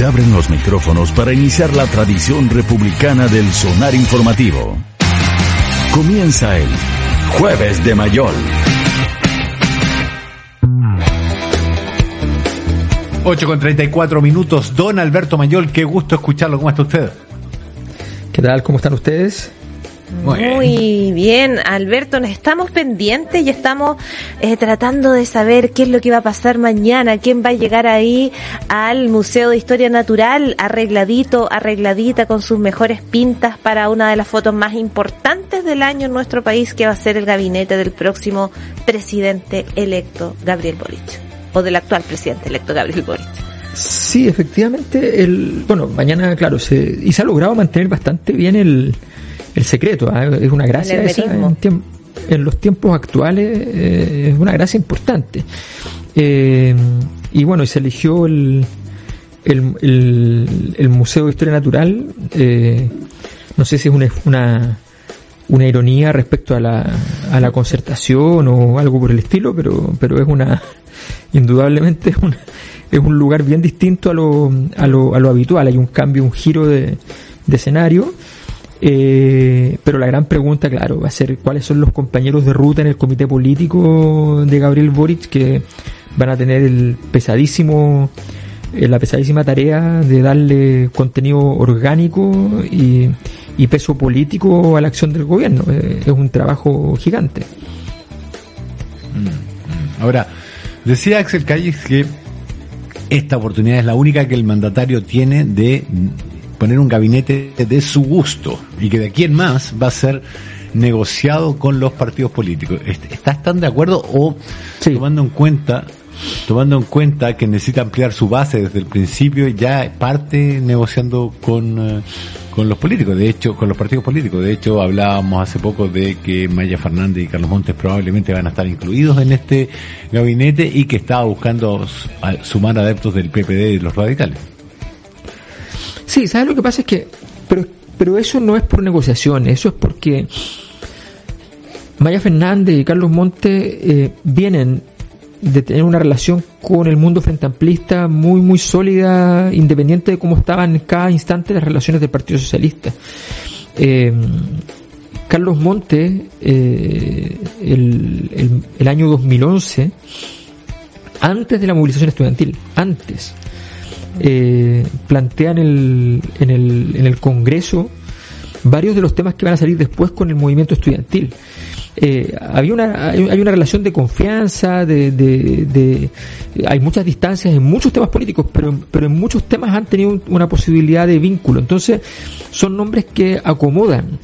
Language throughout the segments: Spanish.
Se abren los micrófonos para iniciar la tradición republicana del sonar informativo. Comienza el Jueves de Mayol. 8 con 34 minutos. Don Alberto Mayol, qué gusto escucharlo. ¿Cómo está usted? ¿Qué tal? ¿Cómo están ustedes? Muy, bien. Alberto, nos estamos pendientes y estamos eh, tratando de saber qué es lo que va a pasar mañana, quién va a llegar ahí al Museo de Historia Natural, arregladito, arregladita, con sus mejores pintas para una de las fotos más importantes del año en nuestro país, que va a ser el gabinete del próximo presidente electo, Gabriel Boric, o del actual presidente electo, Gabriel Boric. Sí, efectivamente, el, bueno, mañana, claro, se, y se ha logrado mantener bastante bien el, el secreto. ¿ah? Es una gracia esa en, en, los tiempos actuales, eh, es una gracia importante. Eh, y bueno, y se eligió el, el, el, Museo de Historia Natural. Eh, no sé si es una, una, una ironía respecto a la, a la concertación o algo por el estilo, pero, pero es una, indudablemente es, una, es un lugar bien distinto a lo, a lo, a lo habitual. Hay un cambio, un giro de, de escenario. Eh, pero la gran pregunta, claro, va a ser cuáles son los compañeros de ruta en el comité político de Gabriel Boric que van a tener el pesadísimo, eh, la pesadísima tarea de darle contenido orgánico y, peso político a la acción del gobierno. Eh, es un trabajo gigante. Mm, Ahora, decía Axel Calles que esta oportunidad es la única que el mandatario tiene de poner un gabinete de su gusto y que de aquí en más va a ser negociado con los partidos políticos. ¿Estás tan de acuerdo o sí. tomando en cuenta tomando en cuenta que necesita ampliar su base desde el principio ya parte negociando con uh, con los políticos, de hecho, con los partidos políticos. De hecho, hablábamos hace poco de que Maya Fernández y Carlos Montes probablemente van a estar incluidos en este gabinete y que estaba buscando sumar adeptos del PPD y los radicales. Sí, ¿sabes lo que pasa? Es que, pero, pero eso no es por negociaciones, eso es porque Maya Fernández y Carlos Monte eh, vienen de tener una relación con el mundo frente amplista muy, muy sólida, independiente de cómo estaban en cada instante las relaciones del Partido Socialista. Eh, Carlos Monte, eh, el, el, el año 2011, antes de la movilización estudiantil, antes, eh, plantean el, en, el, en el Congreso varios de los temas que van a salir después con el movimiento estudiantil. Eh, había una, hay, hay, una relación de confianza, de, de, de, hay muchas distancias en muchos temas políticos, pero, pero en muchos temas han tenido una posibilidad de vínculo. Entonces, son nombres que acomodan.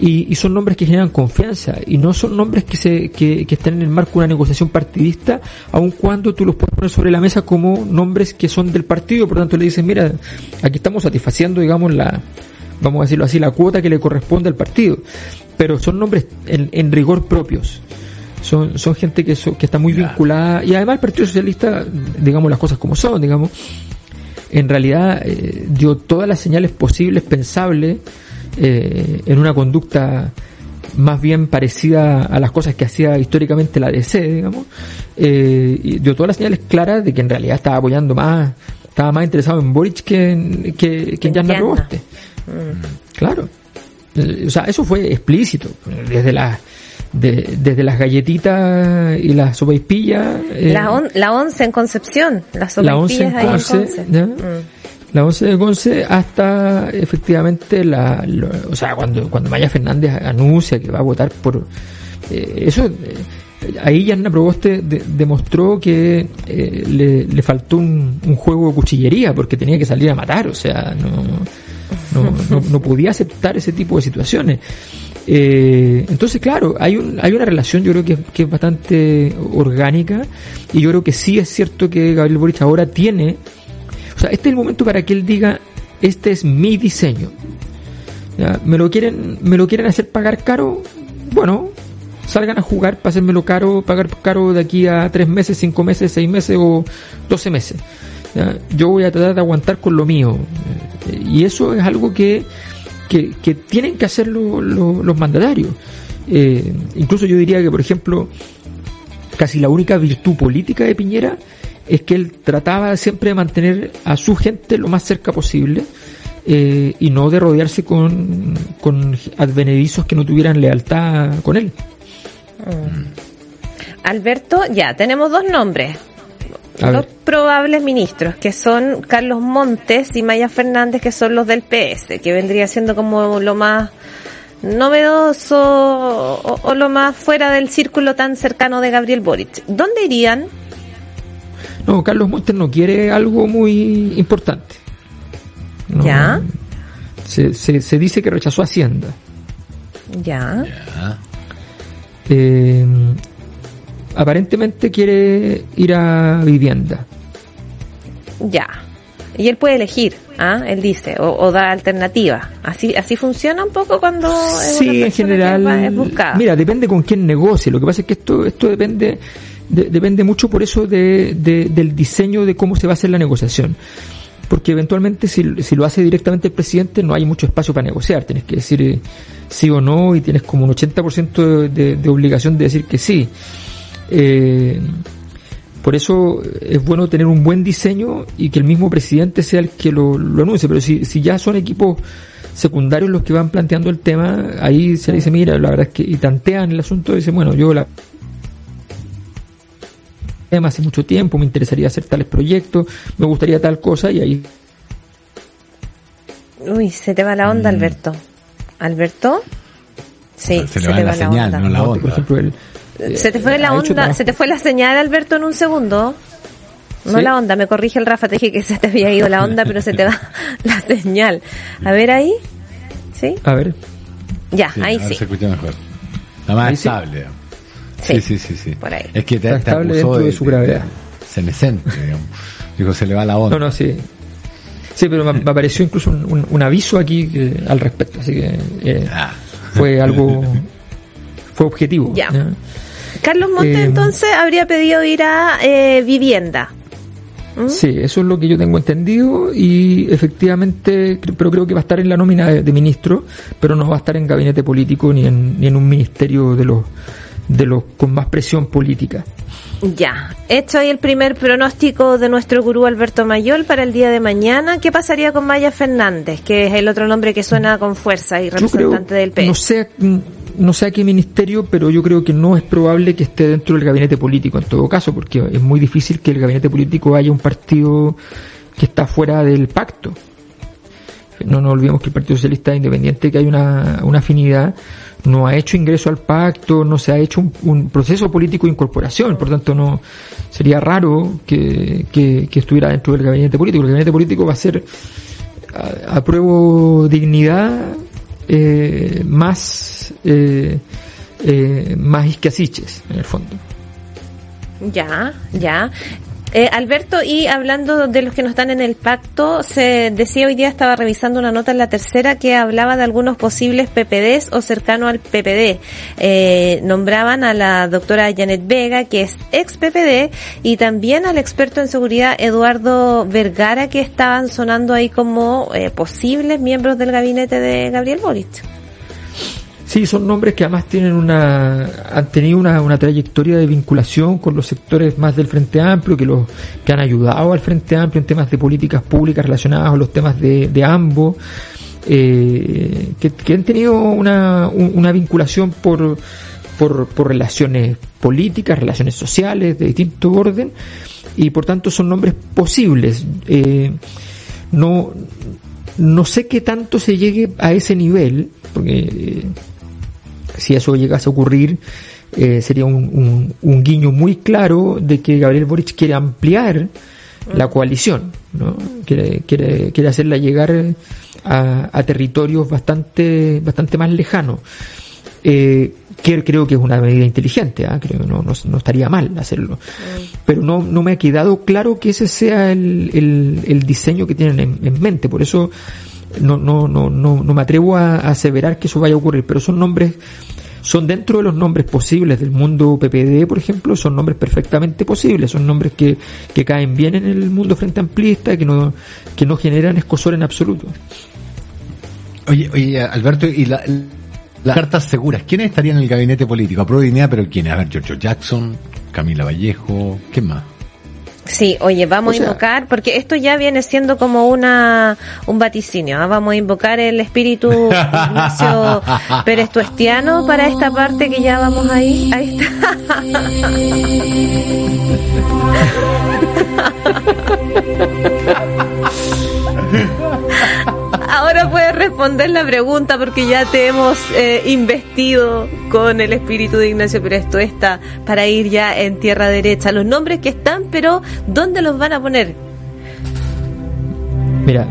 Y, y, son nombres que generan confianza. Y no son nombres que se que, que, están en el marco de una negociación partidista aun cuando tú los puedes poner sobre la mesa como nombres que son del partido. Por lo tanto le dices mira aquí estamos satisfaciendo digamos la vamos a decirlo así la cuota que le corresponde al partido pero son nombres en, en rigor propios. Son, son gente que, so, que está muy vinculada. Y además el Partido Socialista digamos las cosas como son digamos en realidad eh, dio todas las señales posibles pensables eh, en una conducta más bien parecida a las cosas que hacía históricamente la DC, digamos, eh, y dio todas las señales claras de que en realidad estaba apoyando más, estaba más interesado en Boric que en, que, que en. Mm. Claro. Eh, o sea, eso fue explícito. Desde la, de, desde las galletitas y las sopaipillas. Eh, la, on, la once en Concepción, las la once en Conce, ahí en Conce. Mm la 11 de Conce hasta efectivamente la, lo, o sea cuando cuando Maya Fernández anuncia que va a votar por eh, eso eh, ahí Yarna Proboste de, demostró que eh, le, le, faltó un, un, juego de cuchillería porque tenía que salir a matar o sea no no, no, no podía aceptar ese tipo de situaciones. Eh, entonces, claro, hay, un, hay una relación yo creo que, que, es bastante orgánica y yo creo que sí es cierto que Gabriel Boric ahora tiene O sea, este es el momento para que él diga, este es mi diseño. ¿Me, lo quieren, ¿Me lo quieren hacer pagar caro? Bueno, salgan a jugar hacérmelo caro, pagar caro de aquí a tres meses, cinco meses, seis meses o doce meses. ¿Ya? Yo voy a tratar de aguantar con lo mío. Y eso es algo que, que, tienen que hacer lo- lo- los mandatarios. Eh, incluso yo diría que, por ejemplo, casi la única virtud política de Piñera es que él trataba siempre de mantener a su gente lo más cerca posible eh, y no de rodearse con, con advenedizos que no tuvieran lealtad con él. Alberto, ya, tenemos dos nombres. A dos ver. probables ministros, que son Carlos Montes y Maya Fernández, que son los del PS, que vendría siendo como lo más novedoso o, o lo más fuera del círculo tan cercano de Gabriel Boric. ¿Dónde irían? No, Carlos Montes no quiere algo muy importante. No, ¿Ya? Se, se, se dice que rechazó Hacienda. Ya. Eh, aparentemente quiere ir a vivienda. Ya. Y él puede elegir, ¿ah? Él dice, o, o da alternativa. Así así funciona un poco cuando es una Sí, en que general. es buscada. Mira, depende con quién negocie. Lo que pasa es que esto, esto depende, de- depende mucho por eso de, de- del diseño de cómo se va a hacer la negociación. Porque eventualmente si, si lo hace directamente el presidente no hay mucho espacio para negociar. Tienes que decir eh, sí o no y tienes como un 80% de, de, obligación de decir que sí. Eh, por eso es bueno tener un buen diseño y que el mismo presidente sea el que lo, lo anuncie. Pero si, si ya son equipos secundarios los que van planteando el tema, ahí se dice, mira, la verdad es que, y tantean el asunto y dicen, bueno, yo la tema hace mucho tiempo, me interesaría hacer tales proyectos, me gustaría tal cosa y ahí Uy, se te va la onda, Alberto. ¿Alberto? Sí, se le va la señal, no la onda. por ejemplo, él, eh, Se te fue la onda, se te fue la señal, Alberto, en un segundo. No ¿Sí? la onda, me corrige el Rafa, te dije que se te había ido la onda, pero se te va la señal. A ver ahí. ¿Sí? A ver, Ya, Sí, ahí sí. se escucha mejor. Está más estable. Sí. Sí, sí, sí, sí. Por ahí. Es que te, Está estable dentro de su gravedad. Cenecente, digamos. Dijo, se le va la onda. no, no, sí. Sí, pero me, me apareció incluso un, un- un aviso aquí que- al respecto, así que eh, Ah. fue algo, fue objetivo. Ya. Carlos Montes Eh, entonces habría pedido ir a eh, vivienda. ¿Mm? Sí, eso es lo que yo tengo entendido y efectivamente, pero creo que va a estar en la nómina de, de ministro, pero no va a estar en gabinete político ni en, ni en un ministerio de los de los con más presión política. Ya, hecho ahí el primer pronóstico de nuestro gurú Alberto Mayol para el día de mañana. ¿Qué pasaría con Maya Fernández, que es el otro nombre que suena con fuerza y creo, representante del PS? no sé, no sé a qué ministerio, pero yo creo que no es probable que esté dentro del gabinete político en todo caso, porque es muy difícil que el gabinete político haya un partido que está fuera del pacto. No nos olvidemos que el Partido Socialista Independiente, que hay una, una afinidad, no ha hecho ingreso al pacto, no se ha hecho un, un proceso político de incorporación, por tanto no sería raro que, que, estuviera dentro del gabinete político. El gabinete político va a ser a- apruebo dignidad eh, más eh, eh, más isquiasiches en el fondo Ya, ya. Eh, Alberto, y hablando de los que no están en el pacto, se decía hoy día, estaba revisando una nota en la tercera que hablaba de algunos posibles PPDs o cercano al PPD. Eh, nombraban a la doctora Janet Vega, que es ex PPD, y también al experto en seguridad Eduardo Vergara, que estaban sonando ahí como eh, posibles miembros del gabinete de Gabriel Boric. Sí, son nombres que además tienen una, han tenido una, una trayectoria de vinculación con los sectores más del Frente Amplio, que los, que han ayudado al Frente Amplio en temas de políticas públicas relacionadas con los temas de, de ambos, eh, que, que han tenido una, un- una vinculación por, por, por relaciones políticas, relaciones sociales de distinto orden, y por tanto son nombres posibles. Eh, no, no sé qué tanto se llegue a ese nivel, porque eh, si eso llegase a ocurrir, eh, sería un, un- un guiño muy claro de que Gabriel Boric quiere ampliar la coalición, ¿no? Quiere, quiere, quiere hacerla llegar a, a territorios bastante, bastante más lejanos. Eh, que creo que es una medida inteligente, ¿ah? creo que no, no, no estaría mal hacerlo. Pero no, no me ha quedado claro que ese sea el, el, el diseño que tienen en, en mente, por eso no, no, no, no, no me atrevo a, aseverar que eso vaya a ocurrir, pero son nombres son dentro de los nombres posibles del mundo PPD, por ejemplo, son nombres perfectamente posibles, son nombres que, que caen bien en el mundo frente amplista, que no, que no generan escosor en absoluto. Oye, oye, Alberto, y la, las cartas seguras, ¿quiénes estarían en el gabinete político? A prueba pero ¿quiénes? A ver, Giorgio Jackson, Camila Vallejo, ¿qué más? Sí, oye, vamos O sea- a invocar, porque esto ya viene siendo como una un vaticinio. ¿ah? Vamos a invocar el espíritu Ignacio Pérez Tuestiano para esta parte que ya vamos ahí. Ahí está. Ahora puedes responder la pregunta porque ya te hemos eh, investido con el espíritu de Ignacio Pérez Tuesta para ir ya en tierra derecha. Los nombres que están, pero ¿dónde los van a poner? Mira,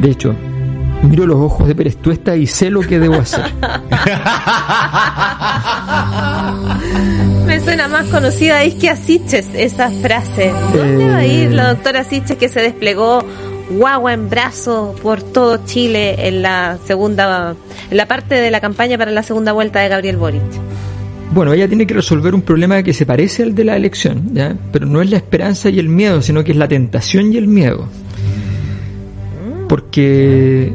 de hecho, miro los ojos de Pérez Tuesta y sé lo que debo hacer. Me suena más conocida es que a Siches esa frase. ¿Dónde Eh. va a ir la doctora Siches que se desplegó guagua en brazo por todo Chile en la segunda, en la parte de la campaña para la segunda vuelta de Gabriel Boric? Bueno, ella tiene que resolver un problema que se parece al de la elección, ¿ya? pero no es la esperanza y el miedo, sino que es la tentación y el miedo. Porque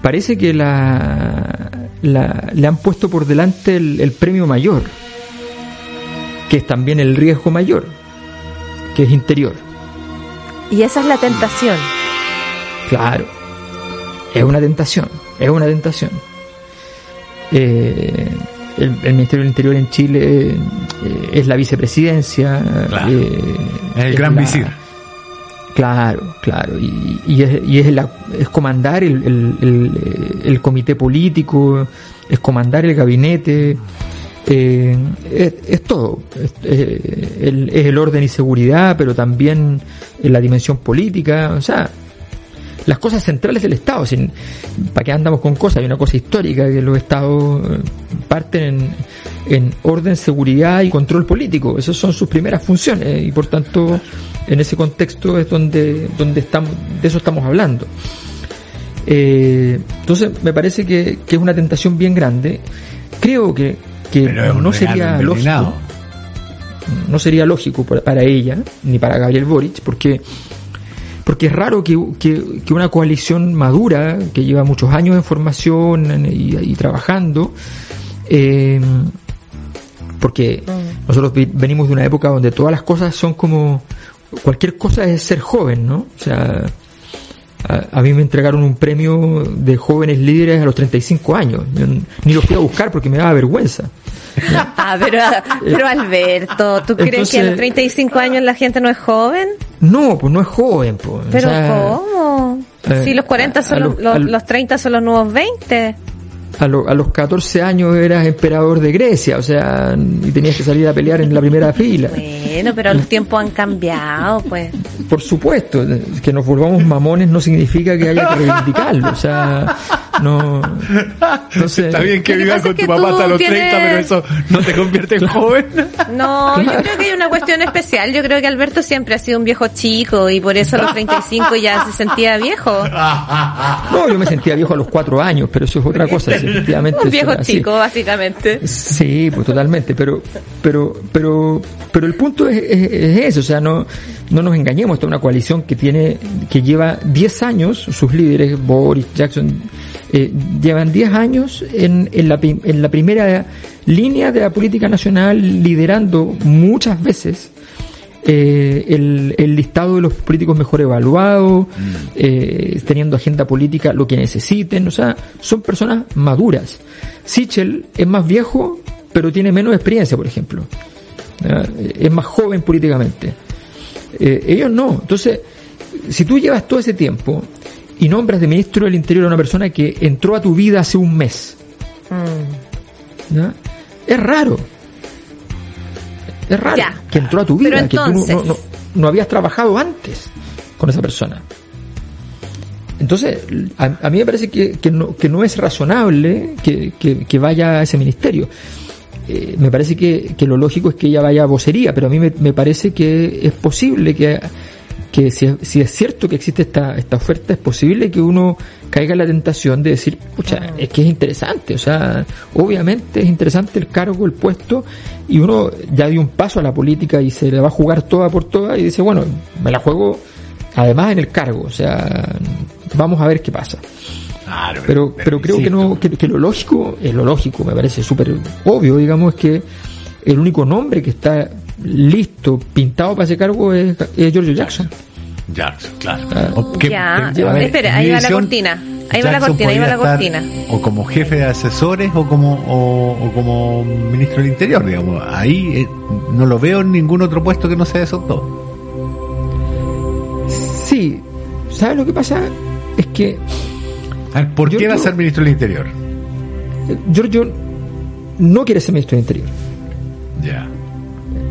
parece que la, la- le han puesto por delante el, el premio mayor, que es también el riesgo mayor, que es interior. Y esa es la tentación. Claro, es una tentación, es una tentación. Eh, el, el Ministerio del Interior en Chile eh, es la vicepresidencia. Claro. eh, el gran la- visir. Claro, claro. Y, y es, y es, la- es comandar el, el- el- comité político, es comandar el gabinete, eh, es, es todo. Es, eh, el, es el orden y seguridad, pero también en la dimensión política. O sea, las cosas centrales del Estado. Sin, ¿Para qué andamos con cosas? Hay una cosa histórica que los Estados eh, parten en, en orden, seguridad y control político. Esas son sus primeras funciones y por tanto en ese contexto es donde, donde estamos, de eso estamos hablando. Eh, entonces me parece que, que es una tentación bien grande. Creo que, que no sería lógico no sería lógico para, para ella ni para Gabriel Boric porque porque es raro que, que- que una coalición madura que lleva muchos años en formación y, y trabajando eh, porque nosotros vi- venimos de una época donde todas las cosas son como cualquier cosa es ser joven no o sea a, a mí me entregaron un premio de jóvenes líderes a los 35 años. Yo ni lo fui a buscar porque me daba vergüenza Ah, pero, pero Alberto, ¿tú crees que a los 35 años la gente no es joven? no pues no es joven pues Pero o sea, ¿cómo? eh, Si los 40 a- son a los, los 30 son los nuevos 20. a, lo- a los 14 años eras emperador de Grecia, o sea, y tenías que salir a pelear en la primera fila. Bueno, pero los tiempos han cambiado, pues. Por supuesto, que nos volvamos mamones no significa que haya que reivindicarlo, o sea, no. Entonces, Está bien que vivas con tu papá hasta los tienes- 30, pero eso no te convierte en joven. No, yo creo que hay una cuestión especial. Yo creo que Alberto siempre ha sido un viejo chico y por eso a los 35 ya se sentía viejo. No, yo me sentía viejo a los cuatro años, pero eso es otra cosa, efectivamente. Un viejo chico, básicamente. Sí, pues totalmente, pero, pero, pero, pero el punto es, es, es eso, o sea, no, no nos engañemos, esta es una coalición que tiene, que lleva 10 años, sus líderes, Boris, Jackson, eh, llevan 10 años en, en, la, en la primera línea de la política nacional, liderando muchas veces eh, el, el listado de los políticos mejor evaluados, eh, teniendo agenda política lo que necesiten, o sea, son personas maduras. Sichel es más viejo, pero tiene menos experiencia, por ejemplo. Es más joven políticamente. Eh, ellos no. Entonces, si tú llevas todo ese tiempo y nombras de ministro del Interior a una persona que entró a tu vida hace un mes, ¿ya? es raro. Es raro Ya. que entró a tu vida, Pero que tú no- entonces- no, no- no habías trabajado antes con esa persona. entonces, a, a mí me parece que, que, no, que no es razonable que, que, que vaya a ese ministerio. Eh, me parece que, que lo lógico es que ella vaya a vocería, pero a mí me, me parece que es posible que, que si, si es cierto que existe esta, esta oferta, es posible que uno caiga en la tentación de decir, pucha, es que es interesante, o sea, obviamente es interesante el cargo, el puesto, y uno ya dio un paso a la política y se le va a jugar toda por toda y dice, bueno, me la juego además en el cargo, o sea, vamos a ver qué pasa. Claro, Pero, pero creo que no, que, que lo lógico, es lo lógico, me parece súper obvio, digamos, es que el único nombre que está listo, pintado para ese cargo es, es Giorgio Jackson. Jackson, claro. Ah, que- Ya. que- ver, Espera, ahí va la cortina. Ahí va la cortina, ahí va la cortina. estar O como jefe de asesores o como, o, o como ministro del Interior, digamos. Ahí eh, no lo veo en ningún otro puesto que no sea esos dos. Sí, ¿sabes lo que pasa? Es que A ver, ¿por qué va a ser ministro del Interior? Giorgio no quiere ser ministro del Interior, Ya.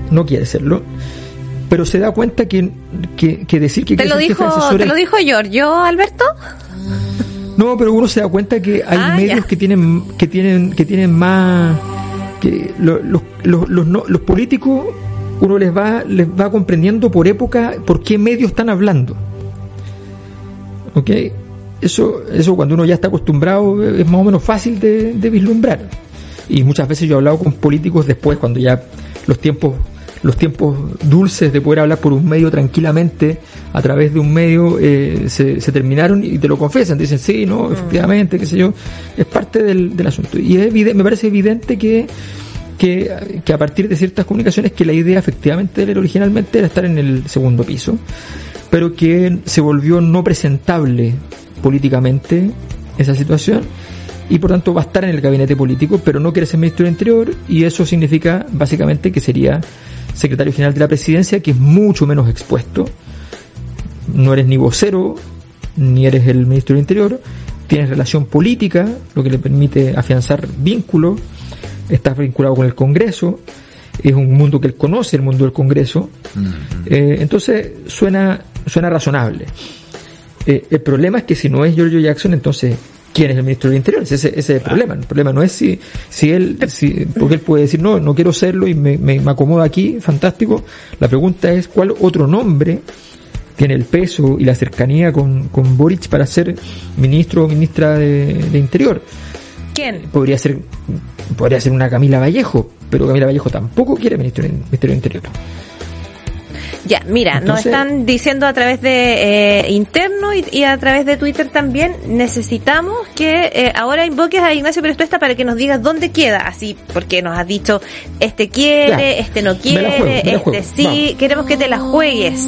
no quiere serlo, pero se da cuenta que, que, que decir que ¿Te quiere lo ser jefe de dijo, ¿te lo dijo Giorgio, Alberto? No, pero uno se da cuenta que hay Ah, medios ya. que tienen que tienen que tienen más que lo- los, los, los, no- los políticos uno les va les va comprendiendo por época por qué medios están hablando. ¿Ok? Eso eso cuando uno ya está acostumbrado es más o menos fácil de, de vislumbrar. Y muchas veces yo he hablado con políticos después cuando ya los tiempos los tiempos dulces de poder hablar por un medio tranquilamente a través de un medio eh, se, se terminaron y te lo confiesan, te dicen sí, no, efectivamente, qué sé yo, es parte del, del asunto. Y es me parece evidente que, que, que a partir de ciertas comunicaciones que la idea efectivamente era originalmente era estar en el segundo piso, pero que se volvió no presentable políticamente esa situación y por tanto va a estar en el gabinete político, pero no quiere ser ministro del Interior y eso significa básicamente que sería secretario general de la presidencia, que es mucho menos expuesto. No eres ni vocero, ni eres el ministro del Interior, tienes relación política, lo que le permite afianzar vínculos, estás vinculado con el Congreso, es un mundo que él conoce, el mundo del Congreso, Eh, entonces suena, suena razonable. Eh, el problema es que si no es Giorgio Jackson, entonces, ¿quién es el ministro del Interior? Ese, ese es el problema. El problema no es si, si él, si, porque él puede decir, no, no quiero serlo y me, me, me acomodo aquí, fantástico. La pregunta es, ¿cuál otro nombre tiene el peso y la cercanía con, con Boric para ser ministro o ministra de, de Interior? ¿Quién? Podría ser, podría ser una Camila Vallejo, pero Camila Vallejo tampoco quiere ministro, Ministerio de Interior. Ya, mira, nos están diciendo a través de eh, interno y, y a través de Twitter también, necesitamos que eh, ahora invoques a Ignacio Pérez para que nos digas dónde queda, así, porque nos has dicho, este quiere, Ya. este no quiere, juego, este juego. sí, Vamos. queremos que te la juegues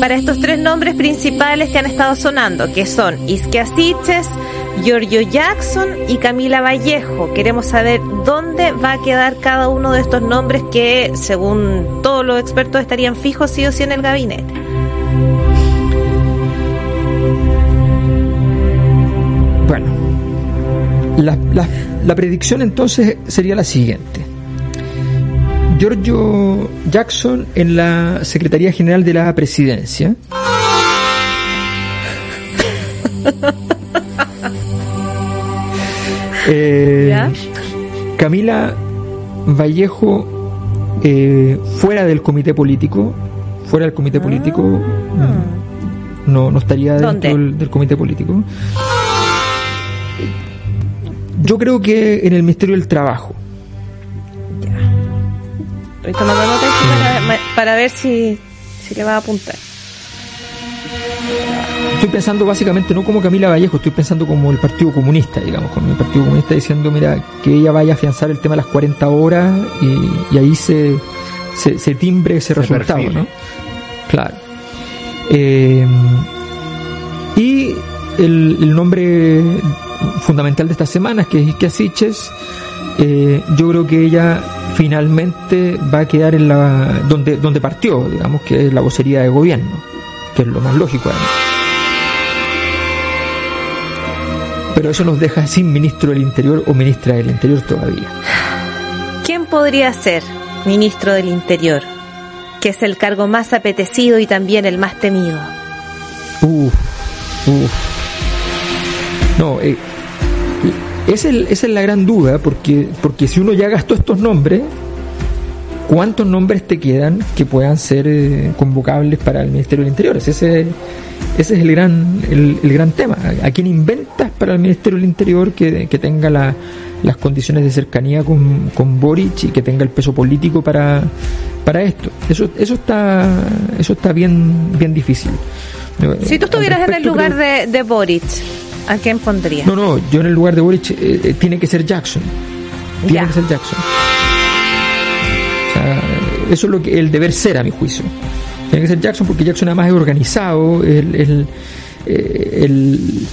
para estos tres nombres principales que han estado sonando, que son Isquia Siches, Giorgio Jackson y Camila Vallejo. Queremos saber dónde va a quedar cada uno de estos nombres que, según todos los expertos, estarían fijos sí o sí en el gabinete. Bueno, la, la- la predicción entonces sería la siguiente. Giorgio Jackson en la Secretaría General de la Presidencia. Eh. Camila Vallejo eh, fuera del comité político, fuera del comité político, mm, no, no estaría dentro del, del comité político. Yo creo que en el Ministerio del Trabajo. Estoy tomando nota para, para ver si, si le va a apuntar. Estoy pensando básicamente no como Camila Vallejo, estoy pensando como el Partido Comunista, digamos, con el Partido Comunista diciendo, mira, que ella vaya a afianzar el tema de las 40 horas y, y ahí se, se, se timbre ese Se resultado, perfile. ¿no? Claro. Eh, y el, el nombre fundamental de estas semanas, que es Isquia Siches, eh, yo creo que ella finalmente va a quedar en la donde donde partió, digamos, que es la vocería de gobierno, que es lo más lógico además. Pero eso nos deja sin ministro del Interior o ministra del Interior todavía. ¿Quién podría ser ministro del Interior? Que es el cargo más apetecido y también el más temido. Uf, uf. No, eh, esa, es, la gran duda, porque, porque si uno ya gastó estos nombres, ¿cuántos nombres te quedan que puedan ser eh, convocables para el Ministerio del Interior? Ese, ese es el gran, el, el gran tema. ¿A quién inventas para el Ministerio del Interior que, que tenga la, las condiciones de cercanía con, con Boric y que tenga el peso político para, para esto? Eso, eso está, eso está bien, bien difícil. Si tú estuvieras en el lugar de, de Boric, ¿a quién pondrías? No, no, yo en el lugar de Boric eh, eh, tiene que ser Jackson. Tiene Ya. que ser Jackson. O sea, eso es lo que el deber ser a mi juicio. Tiene que ser Jackson porque Jackson además es organizado, el, el, eh, el-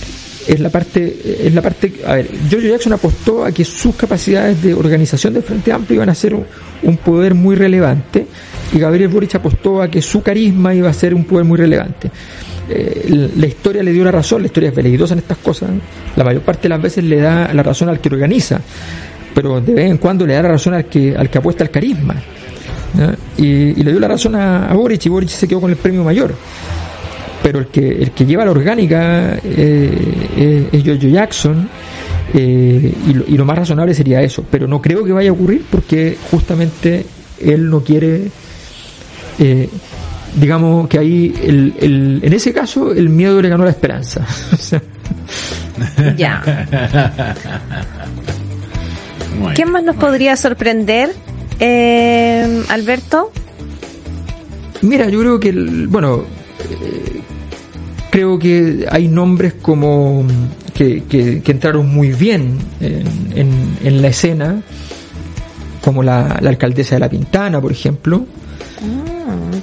es la parte, es la parte, a ver, George Jackson apostó a que sus capacidades de organización del Frente Amplio iban a ser un, poder muy relevante y Gabriel Boric apostó a que su carisma iba a ser un poder muy relevante. Eh, la- historia le dio la razón, la historia es veleidosa en estas cosas, la mayor parte de las veces le da la razón al que organiza, pero de vez en cuando le da la razón al que, al que apuesta al carisma. Y, y le dio la razón a, a Boric y Boric se quedó con el premio mayor. Pero el que, el que lleva la orgánica eh, eh, es Giorgio Jackson eh, y, lo, y lo más razonable sería eso. Pero no creo que vaya a ocurrir porque justamente él no quiere, eh, digamos que ahí, el, el- en ese caso, el miedo le ganó la esperanza. Ya. ¿Quién más nos podría sorprender, eh, Alberto? Mira, yo creo que, el- bueno, eh, creo que hay nombres como que, que- que entraron muy bien en, en- en la escena, como la, la alcaldesa de La Pintana, por ejemplo,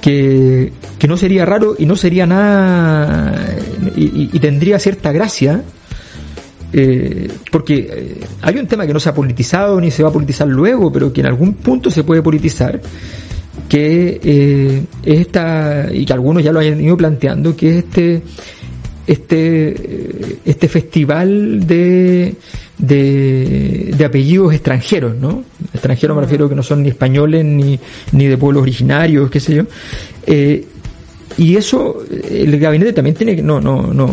que, que no sería raro y no sería nada, y, y- y tendría cierta gracia, eh, porque eh, hay un tema que no se ha politizado ni se va a politizar luego, pero que en algún punto se puede politizar, que eh, es esta, y que algunos ya lo han ido planteando, que es este este eh, este festival de, de, de apellidos extranjeros, ¿no? Extranjeros me refiero que no son ni españoles ni, ni de pueblos originarios, qué sé yo. Eh, y eso, el gabinete también tiene que, no, no, no,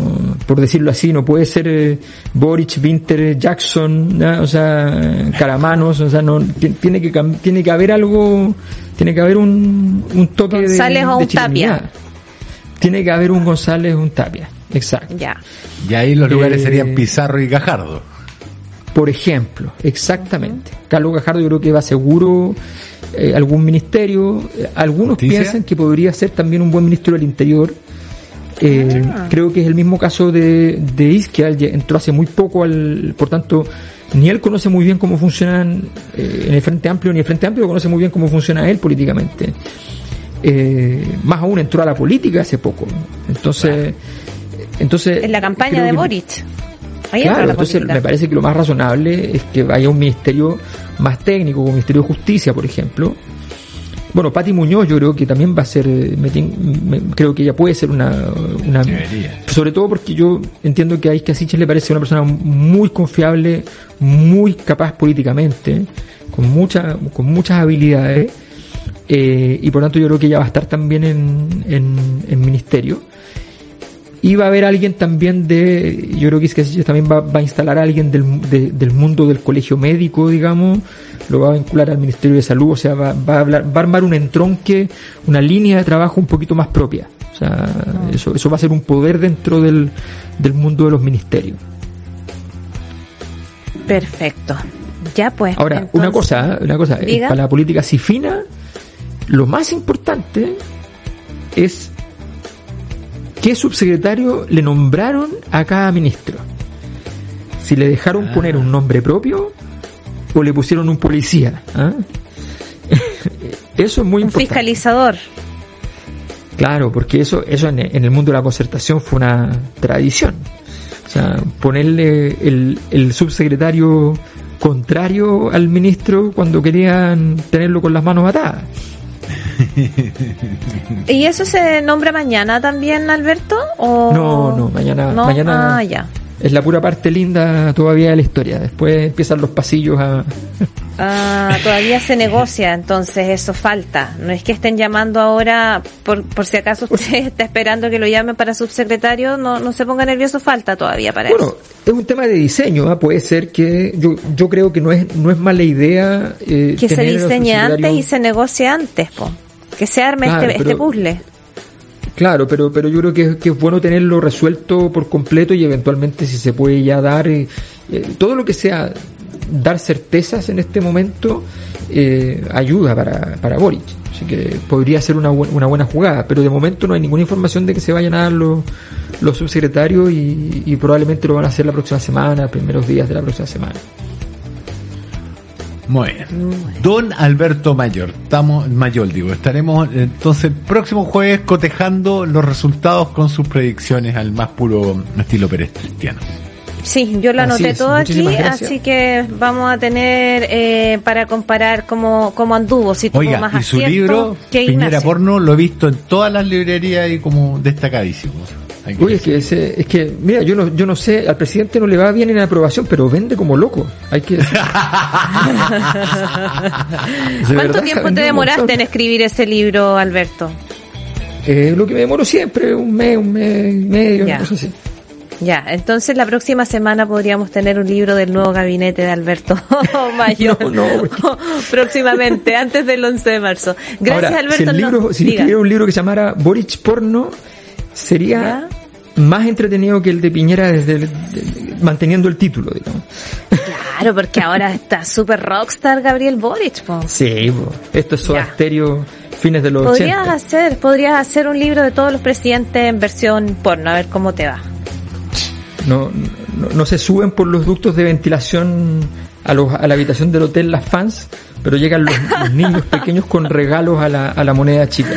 por decirlo así, no puede ser eh, Boric, Winter, Jackson, ¿no? o sea, Caramanos, o sea, no, ti- tiene que, tiene que haber algo, tiene que haber un, un toque de, González o de un Tapia. Tiene que haber un González o un Tapia, exacto. Ya. Y ahí los lugares Eh, serían Pizarro y Gajardo. Por ejemplo, exactamente. Carlos Gajardo yo creo que va seguro eh, algún ministerio. Eh, Algunos ¿Justicia? piensan que podría ser también un buen ministro del Interior. Eh, Ah. Creo que es el mismo caso de, de Isquial, ya entró hace muy poco al, por tanto, ni él conoce muy bien cómo funcionan eh, en el Frente Amplio, ni el Frente Amplio conoce muy bien cómo funciona él políticamente. Eh, más aún entró a la política hace poco. Entonces, entonces En la campaña de que- Boric. Claro, la entonces política. me parece que lo más razonable es que vaya un ministerio más técnico, como el Ministerio de Justicia, por ejemplo. Bueno, Pati Muñoz yo creo que también va a ser, me creo que ella puede ser una, una sobre todo porque yo entiendo que a Isca Sichel le parece una persona muy confiable, muy capaz políticamente, con mucha, con muchas habilidades, eh, y por tanto yo creo que ella va a estar también en, en, en ministerio. Y va a haber alguien también de, yo creo que es que también va, va a instalar a alguien del, de- del mundo del colegio médico, digamos, lo va a vincular al Ministerio de Salud, o sea, va, va a hablar, va a armar un entronque, una línea de trabajo un poquito más propia. O sea, eso, eso va a ser un poder dentro del, del mundo de los ministerios. Perfecto. Ya pues. Ahora, entonces- una cosa, ¿eh? una cosa, eh, Diga. para la política así fina, lo más importante es qué subsecretario le nombraron a cada ministro. Si le dejaron poner un nombre propio o le pusieron un policía. ¿ah? Eso es muy Un importante. fiscalizador. Claro, porque eso, eso en, en el mundo de la concertación fue una tradición. O sea, ponerle el, el subsecretario contrario al ministro cuando querían tenerlo con las manos atadas. ¿Y eso se nombra mañana también, Alberto? ¿O... No, no, mañana, ¿No? mañana Ah, ya. es la pura parte linda todavía de la historia. Después empiezan los pasillos a... Ah, todavía se negocia, entonces eso falta. No es que estén llamando ahora, por, por si acaso usted está esperando que lo llamen para subsecretario, no, no se ponga nervioso, falta todavía para Bueno, eso. es un tema de diseño, ¿ah? puede ser que yo, yo creo que no es no es mala idea eh, que se diseñe antes y se negocie antes, po. Que se arme este, este puzzle. Claro, pero pero yo creo que, que, es bueno tenerlo resuelto por completo y eventualmente si se puede ya dar eh, eh, todo lo que sea dar certezas en este momento eh, ayuda para, para Boric. Así que podría ser una, una buena jugada, pero de momento no hay ninguna información de que se vayan a dar los, los subsecretarios y, y probablemente lo van a hacer la próxima semana, primeros días de la próxima semana. Muy bien. Don Alberto Mayor, estamos Mayor, digo, estaremos entonces el próximo jueves cotejando los resultados con sus predicciones al más puro estilo Pérez Cristiano. Sí, yo lo anoté todo aquí, así que vamos a tener eh, para comparar cómo, cómo anduvo, si tuvo Oiga, más y su libro, Piñera Porno, lo he visto en todas las librerías y como destacadísimo. Uy, es que, ese, es que, mira, yo no, yo no sé, al presidente no le va bien en la aprobación, pero vende como loco. Hay que. ¿Cuánto tiempo te demoraste en escribir ese libro, Alberto? Eh, lo que me demoro siempre, un mes, un mes y medio, ya. así. Ya, entonces la próxima semana podríamos tener un libro del nuevo gabinete de Alberto Mayor. no, no, próximamente, antes del 11 de marzo. Gracias, Alberto. Si, el libro, si escribiera un libro que se llamara Boric Porno, sería más entretenido que el de Piñera desde manteniendo el título, digamos. Claro, porque ahora está súper rockstar Gabriel Boric, po. Sí, esto es su estéreo fines de los podrías hacer, podrías hacer un libro de todos los presidentes en versión porno, a ver cómo te va. No, no, no se suben por los ductos de ventilación a, los, a la habitación del hotel las fans, pero llegan los, los niños pequeños con regalos a la, a la moneda chica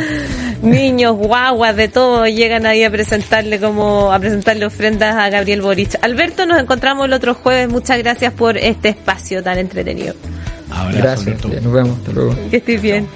niños, guaguas, de todo, llegan ahí a presentarle como, a presentarle ofrendas a Gabriel Boric. Alberto, nos encontramos el otro jueves. Muchas gracias por este espacio tan entretenido. gracias, nos vemos, hasta luego. Que estés bien.